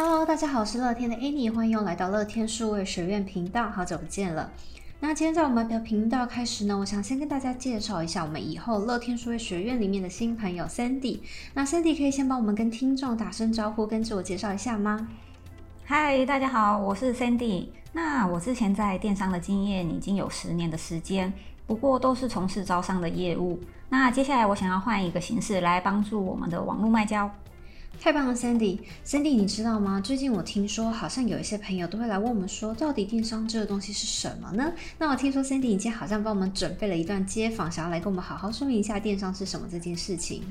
Hello，大家好，我是乐天的 Annie，欢迎又来到乐天数位学院频道，好久不见了。那今天在我们的频道开始呢，我想先跟大家介绍一下我们以后乐天数位学院里面的新朋友 Sandy。那 Sandy 可以先帮我们跟听众打声招呼，跟自我介绍一下吗？嗨，大家好，我是 Sandy。那我之前在电商的经验已经有十年的时间，不过都是从事招商的业务。那接下来我想要换一个形式来帮助我们的网络卖家。太棒了，Sandy。Sandy，你知道吗？最近我听说，好像有一些朋友都会来问我们说，到底电商这个东西是什么呢？那我听说 Sandy 已经好像帮我们准备了一段街访，想要来跟我们好好说明一下电商是什么这件事情。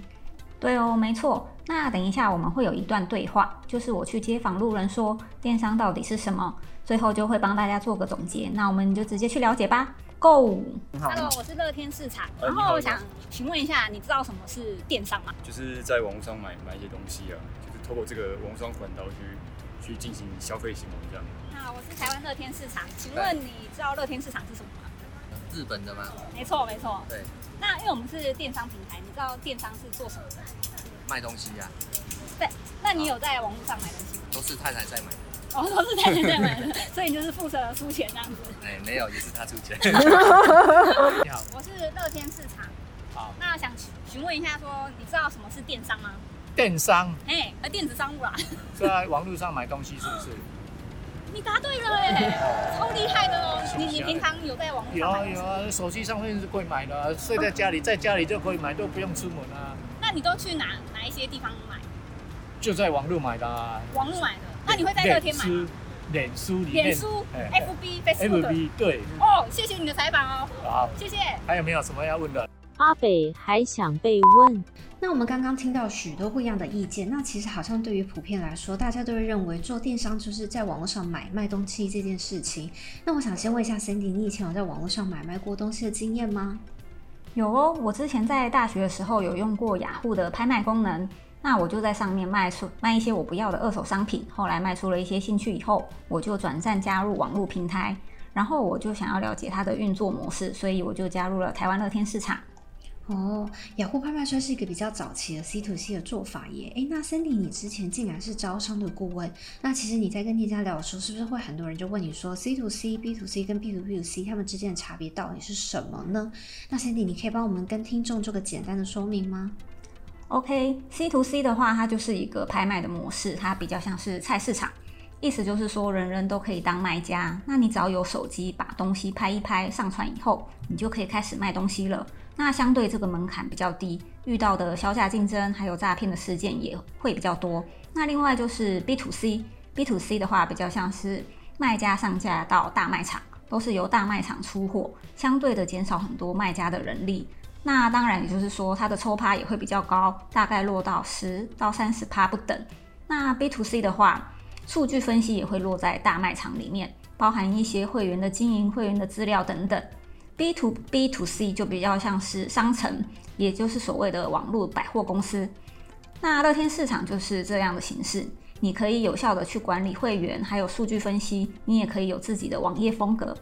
对哦，没错。那等一下我们会有一段对话，就是我去街访路人说电商到底是什么，最后就会帮大家做个总结。那我们就直接去了解吧。Go！Hello，我是乐天市场，然后我想请问一下，你知道什么是电商吗？就是在网络上买买一些东西啊，就是透过这个网络上管道去去进行消费行为这样。那我是台湾乐天市场，请问你知道乐天市场是什么吗？日本的吗？没错，没错。对。那因为我们是电商平台，你知道电商是做什么的？卖东西呀。对。那你有在网络上买东西吗？都是太太在买。哦，都是太太在买的，所以你就是负责出钱这样子。哎，没有，也是他出钱。你好，我是乐天市场。好，那想询问一下，说你知道什么是电商吗？电商？哎，呃，电子商务啦。在网络上买东西是不是？你答对了哎，超厉害的哦！你你平常有在网络上买？有啊有啊，手机上面是可以买的，睡在家里，在家里就可以买，都不用出门啊。那你都去哪哪一些地方买？就在网络买的。啊网络买的。那你会在乐天买吗？脸书里面，脸书，FB、Facebook，对。哦，谢谢你的采访哦。好，谢谢。还有没有什么要问的？阿北还想被问。那我们刚刚听到许多不一样的意见，那其实好像对于普遍来说，大家都会认为做电商就是在网络上买卖东西这件事情。那我想先问一下 Cindy，你以前有在网络上买卖过东西的经验吗？有哦，我之前在大学的时候有用过雅虎的拍卖功能。那我就在上面卖出卖一些我不要的二手商品，后来卖出了一些兴趣以后，我就转战加入网络平台，然后我就想要了解它的运作模式，所以我就加入了台湾乐天市场。哦，雅虎拍卖算是一个比较早期的 C to C 的做法耶。诶，那 Sandy 你之前竟然是招商的顾问，那其实你在跟店家聊的时候，是不是会很多人就问你说 C to C、B to C 跟 B to B to C 他们之间的差别到底是什么呢？那 Sandy 你可以帮我们跟听众做个简单的说明吗？OK，C to C 的话，它就是一个拍卖的模式，它比较像是菜市场，意思就是说人人都可以当卖家。那你只要有手机，把东西拍一拍，上传以后，你就可以开始卖东西了。那相对这个门槛比较低，遇到的销价竞争还有诈骗的事件也会比较多。那另外就是 B to C，B to C 的话比较像是卖家上架到大卖场，都是由大卖场出货，相对的减少很多卖家的人力。那当然，也就是说，它的抽趴也会比较高，大概落到十到三十趴不等。那 B to C 的话，数据分析也会落在大卖场里面，包含一些会员的经营、会员的资料等等。B to B to C 就比较像是商城，也就是所谓的网络百货公司。那乐天市场就是这样的形式，你可以有效的去管理会员，还有数据分析，你也可以有自己的网页风格。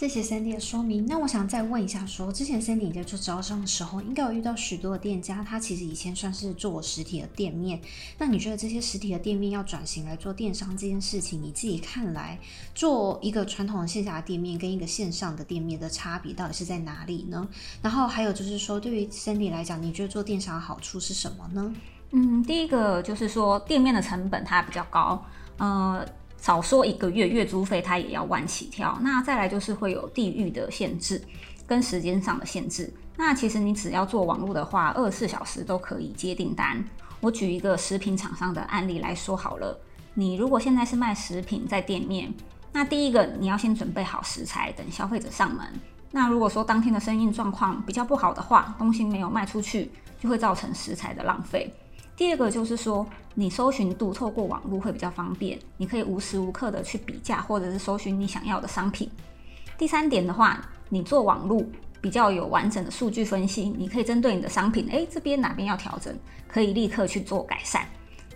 谢谢 Sandy 的说明。那我想再问一下说，之前 Sandy 在做招商的时候，应该有遇到许多的店家，他其实以前算是做实体的店面。那你觉得这些实体的店面要转型来做电商这件事情，你自己看来，做一个传统的线下店面跟一个线上的店面的差别到底是在哪里呢？然后还有就是说，对于 Sandy 来讲，你觉得做电商的好处是什么呢？嗯，第一个就是说店面的成本它比较高，呃。少说一个月月租费，它也要万起跳。那再来就是会有地域的限制跟时间上的限制。那其实你只要做网络的话，二十四小时都可以接订单。我举一个食品厂商的案例来说好了。你如果现在是卖食品在店面，那第一个你要先准备好食材，等消费者上门。那如果说当天的生意状况比较不好的话，东西没有卖出去，就会造成食材的浪费。第二个就是说，你搜寻度透过网络会比较方便，你可以无时无刻的去比价，或者是搜寻你想要的商品。第三点的话，你做网络比较有完整的数据分析，你可以针对你的商品，诶，这边哪边要调整，可以立刻去做改善。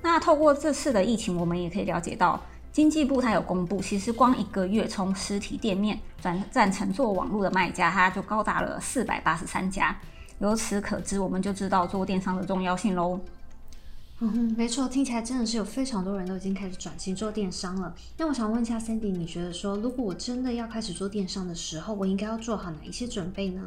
那透过这次的疫情，我们也可以了解到，经济部它有公布，其实光一个月从实体店面转战成做网络的卖家，它就高达了四百八十三家。由此可知，我们就知道做电商的重要性喽。嗯，没错，听起来真的是有非常多人都已经开始转型做电商了。那我想问一下 Sandy，你觉得说，如果我真的要开始做电商的时候，我应该要做好哪一些准备呢？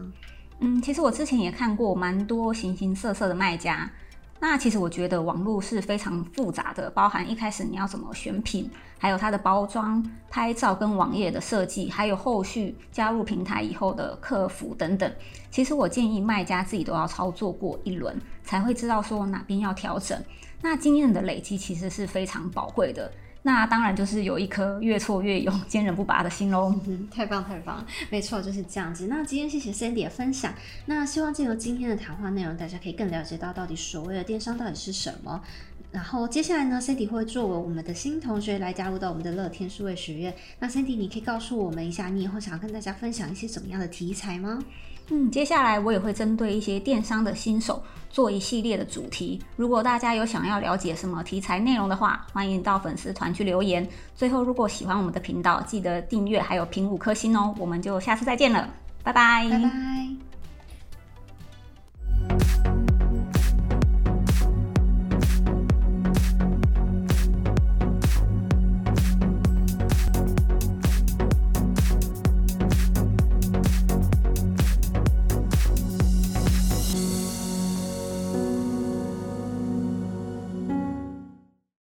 嗯，其实我之前也看过蛮多形形色色的卖家。那其实我觉得网络是非常复杂的，包含一开始你要怎么选品，还有它的包装、拍照跟网页的设计，还有后续加入平台以后的客服等等。其实我建议卖家自己都要操作过一轮，才会知道说哪边要调整。那经验的累积其实是非常宝贵的。那当然就是有一颗越挫越勇、坚韧不拔的心喽。嗯，太棒太棒，没错就是这样子。那今天谢谢 Sandy 的分享。那希望借由今天的谈话内容，大家可以更了解到到底所谓的电商到底是什么。然后接下来呢，Sandy 会作为我们的新同学来加入到我们的乐天数位学院。那 Sandy，你可以告诉我们一下，你以后想要跟大家分享一些什么样的题材吗？嗯，接下来我也会针对一些电商的新手做一系列的主题。如果大家有想要了解什么题材内容的话，欢迎到粉丝团去留言。最后，如果喜欢我们的频道，记得订阅还有评五颗星哦。我们就下次再见了，拜拜，拜拜。